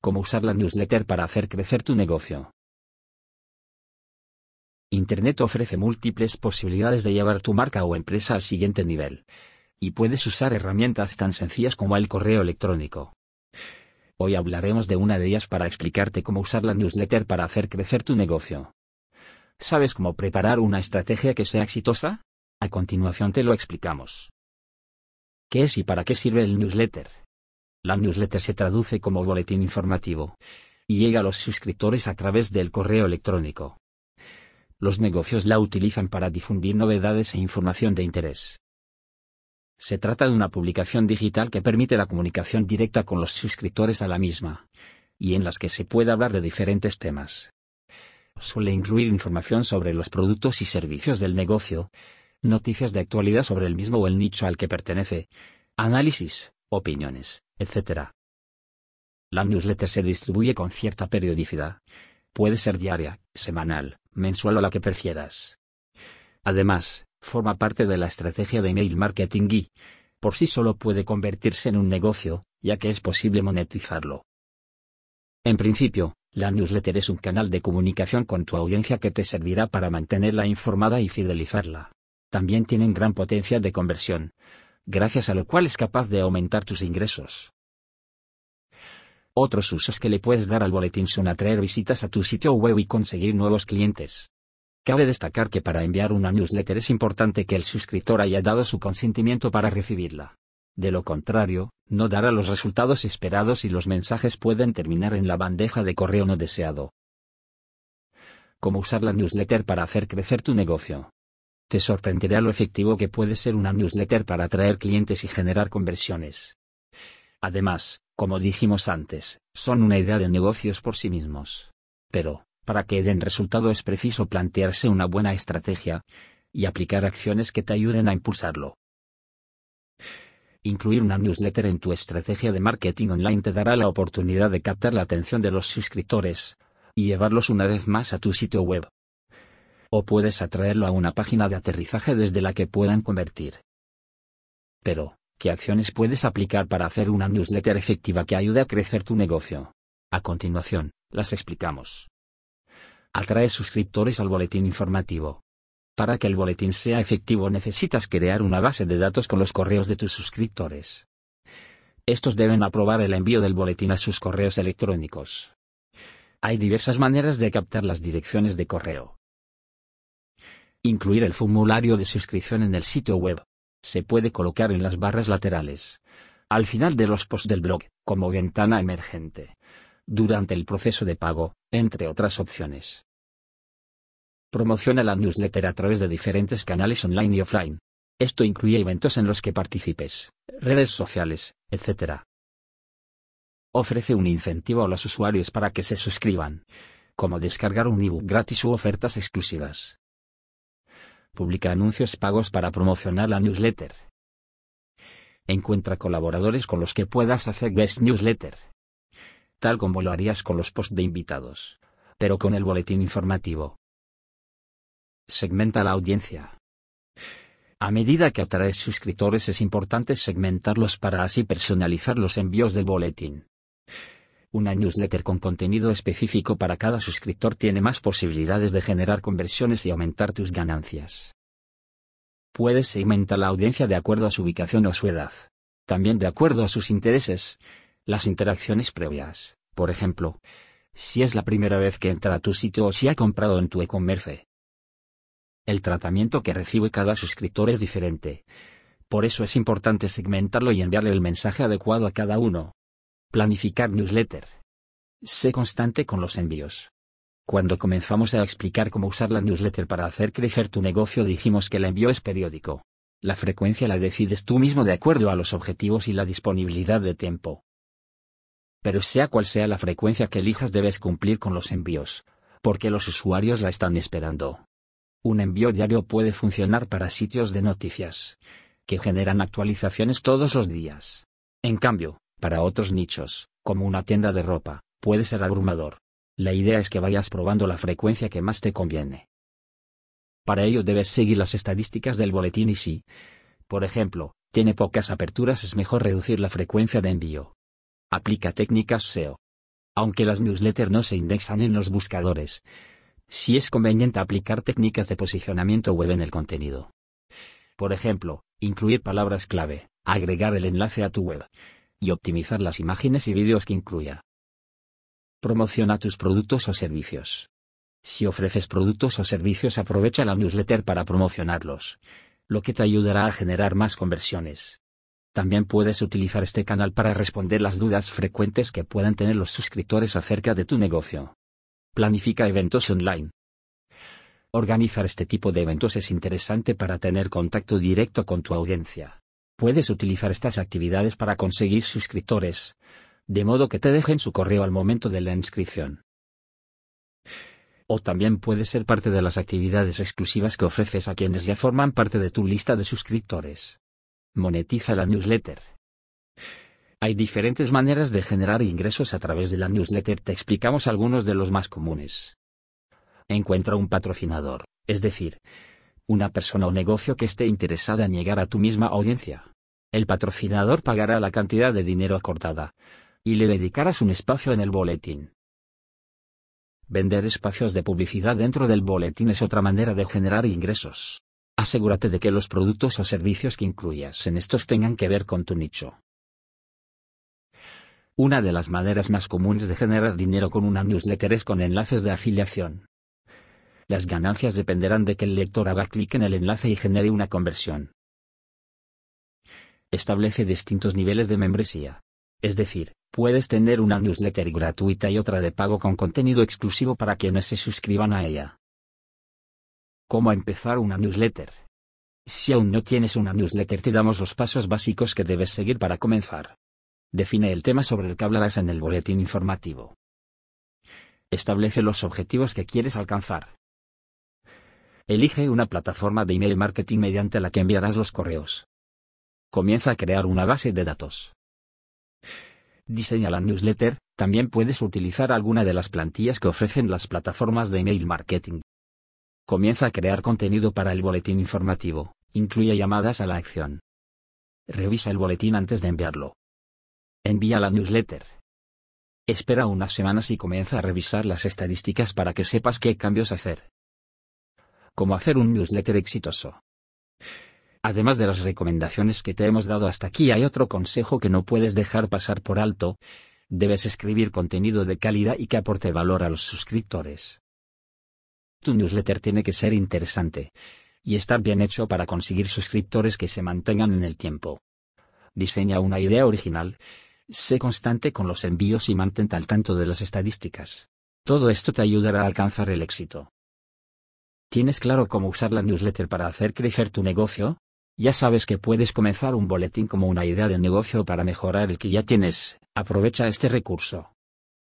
Cómo usar la newsletter para hacer crecer tu negocio. Internet ofrece múltiples posibilidades de llevar tu marca o empresa al siguiente nivel. Y puedes usar herramientas tan sencillas como el correo electrónico. Hoy hablaremos de una de ellas para explicarte cómo usar la newsletter para hacer crecer tu negocio. ¿Sabes cómo preparar una estrategia que sea exitosa? A continuación te lo explicamos. ¿Qué es y para qué sirve el newsletter? La newsletter se traduce como boletín informativo y llega a los suscriptores a través del correo electrónico. Los negocios la utilizan para difundir novedades e información de interés. Se trata de una publicación digital que permite la comunicación directa con los suscriptores a la misma, y en las que se puede hablar de diferentes temas. Suele incluir información sobre los productos y servicios del negocio, noticias de actualidad sobre el mismo o el nicho al que pertenece, análisis, opiniones, etc. La newsletter se distribuye con cierta periodicidad. Puede ser diaria, semanal, mensual o la que prefieras. Además, forma parte de la estrategia de email marketing y, por sí solo puede convertirse en un negocio, ya que es posible monetizarlo. En principio, la newsletter es un canal de comunicación con tu audiencia que te servirá para mantenerla informada y fidelizarla. También tienen gran potencia de conversión, gracias a lo cual es capaz de aumentar tus ingresos. Otros usos que le puedes dar al boletín son atraer visitas a tu sitio web y conseguir nuevos clientes. Cabe destacar que para enviar una newsletter es importante que el suscriptor haya dado su consentimiento para recibirla. De lo contrario, no dará los resultados esperados y los mensajes pueden terminar en la bandeja de correo no deseado. Cómo usar la newsletter para hacer crecer tu negocio. Te sorprenderá lo efectivo que puede ser una newsletter para atraer clientes y generar conversiones. Además, como dijimos antes, son una idea de negocios por sí mismos. Pero, para que den resultado es preciso plantearse una buena estrategia y aplicar acciones que te ayuden a impulsarlo. Incluir una newsletter en tu estrategia de marketing online te dará la oportunidad de captar la atención de los suscriptores y llevarlos una vez más a tu sitio web. O puedes atraerlo a una página de aterrizaje desde la que puedan convertir. Pero, ¿qué acciones puedes aplicar para hacer una newsletter efectiva que ayude a crecer tu negocio? A continuación, las explicamos. Atrae suscriptores al boletín informativo. Para que el boletín sea efectivo necesitas crear una base de datos con los correos de tus suscriptores. Estos deben aprobar el envío del boletín a sus correos electrónicos. Hay diversas maneras de captar las direcciones de correo. Incluir el formulario de suscripción en el sitio web. Se puede colocar en las barras laterales. Al final de los posts del blog, como ventana emergente durante el proceso de pago, entre otras opciones. Promociona la newsletter a través de diferentes canales online y offline. Esto incluye eventos en los que participes, redes sociales, etc. Ofrece un incentivo a los usuarios para que se suscriban, como descargar un ebook gratis u ofertas exclusivas. Publica anuncios pagos para promocionar la newsletter. Encuentra colaboradores con los que puedas hacer guest newsletter tal como lo harías con los posts de invitados, pero con el boletín informativo. Segmenta la audiencia. A medida que atraes suscriptores es importante segmentarlos para así personalizar los envíos del boletín. Una newsletter con contenido específico para cada suscriptor tiene más posibilidades de generar conversiones y aumentar tus ganancias. Puedes segmentar la audiencia de acuerdo a su ubicación o su edad. También de acuerdo a sus intereses, las interacciones previas, por ejemplo, si es la primera vez que entra a tu sitio o si ha comprado en tu e-commerce. El tratamiento que recibe cada suscriptor es diferente. Por eso es importante segmentarlo y enviarle el mensaje adecuado a cada uno. Planificar newsletter. Sé constante con los envíos. Cuando comenzamos a explicar cómo usar la newsletter para hacer crecer tu negocio dijimos que el envío es periódico. La frecuencia la decides tú mismo de acuerdo a los objetivos y la disponibilidad de tiempo pero sea cual sea la frecuencia que elijas debes cumplir con los envíos, porque los usuarios la están esperando. Un envío diario puede funcionar para sitios de noticias, que generan actualizaciones todos los días. En cambio, para otros nichos, como una tienda de ropa, puede ser abrumador. La idea es que vayas probando la frecuencia que más te conviene. Para ello debes seguir las estadísticas del boletín y si, por ejemplo, tiene pocas aperturas es mejor reducir la frecuencia de envío. Aplica técnicas SEO. Aunque las newsletters no se indexan en los buscadores, sí es conveniente aplicar técnicas de posicionamiento web en el contenido. Por ejemplo, incluir palabras clave, agregar el enlace a tu web y optimizar las imágenes y vídeos que incluya. Promociona tus productos o servicios. Si ofreces productos o servicios aprovecha la newsletter para promocionarlos, lo que te ayudará a generar más conversiones. También puedes utilizar este canal para responder las dudas frecuentes que puedan tener los suscriptores acerca de tu negocio. Planifica eventos online. Organizar este tipo de eventos es interesante para tener contacto directo con tu audiencia. Puedes utilizar estas actividades para conseguir suscriptores, de modo que te dejen su correo al momento de la inscripción. O también puede ser parte de las actividades exclusivas que ofreces a quienes ya forman parte de tu lista de suscriptores. Monetiza la newsletter. Hay diferentes maneras de generar ingresos a través de la newsletter. Te explicamos algunos de los más comunes. Encuentra un patrocinador, es decir, una persona o negocio que esté interesada en llegar a tu misma audiencia. El patrocinador pagará la cantidad de dinero acordada, y le dedicarás un espacio en el boletín. Vender espacios de publicidad dentro del boletín es otra manera de generar ingresos. Asegúrate de que los productos o servicios que incluyas en estos tengan que ver con tu nicho. Una de las maneras más comunes de generar dinero con una newsletter es con enlaces de afiliación. Las ganancias dependerán de que el lector haga clic en el enlace y genere una conversión. Establece distintos niveles de membresía. Es decir, Puedes tener una newsletter gratuita y otra de pago con contenido exclusivo para quienes se suscriban a ella. ¿Cómo empezar una newsletter? Si aún no tienes una newsletter te damos los pasos básicos que debes seguir para comenzar. Define el tema sobre el que hablarás en el boletín informativo. Establece los objetivos que quieres alcanzar. Elige una plataforma de email marketing mediante la que enviarás los correos. Comienza a crear una base de datos. Diseña la newsletter, también puedes utilizar alguna de las plantillas que ofrecen las plataformas de email marketing. Comienza a crear contenido para el boletín informativo, incluye llamadas a la acción. Revisa el boletín antes de enviarlo. Envía la newsletter. Espera unas semanas y comienza a revisar las estadísticas para que sepas qué cambios hacer. Cómo hacer un newsletter exitoso. Además de las recomendaciones que te hemos dado hasta aquí hay otro consejo que no puedes dejar pasar por alto, debes escribir contenido de calidad y que aporte valor a los suscriptores. Tu newsletter tiene que ser interesante, y estar bien hecho para conseguir suscriptores que se mantengan en el tiempo. Diseña una idea original, sé constante con los envíos y mantente al tanto de las estadísticas. Todo esto te ayudará a alcanzar el éxito. ¿Tienes claro cómo usar la newsletter para hacer crecer tu negocio? Ya sabes que puedes comenzar un boletín como una idea de negocio para mejorar el que ya tienes, aprovecha este recurso.